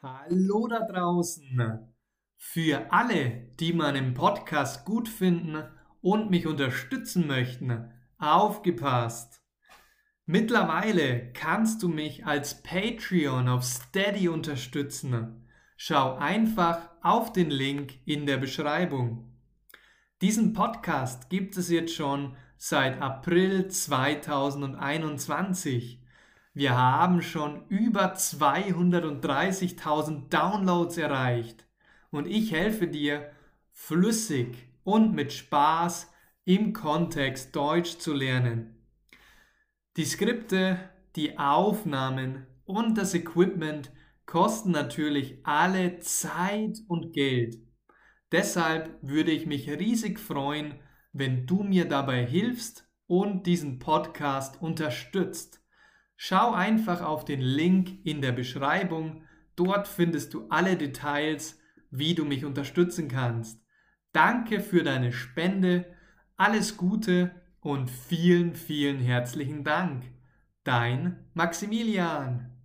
Hallo da draußen. Für alle, die meinen Podcast gut finden und mich unterstützen möchten, aufgepasst. Mittlerweile kannst du mich als Patreon auf Steady unterstützen. Schau einfach auf den Link in der Beschreibung. Diesen Podcast gibt es jetzt schon seit April 2021. Wir haben schon über 230.000 Downloads erreicht und ich helfe dir, flüssig und mit Spaß im Kontext Deutsch zu lernen. Die Skripte, die Aufnahmen und das Equipment kosten natürlich alle Zeit und Geld. Deshalb würde ich mich riesig freuen, wenn du mir dabei hilfst und diesen Podcast unterstützt. Schau einfach auf den Link in der Beschreibung. Dort findest du alle Details, wie du mich unterstützen kannst. Danke für deine Spende, alles Gute und vielen, vielen herzlichen Dank. Dein Maximilian.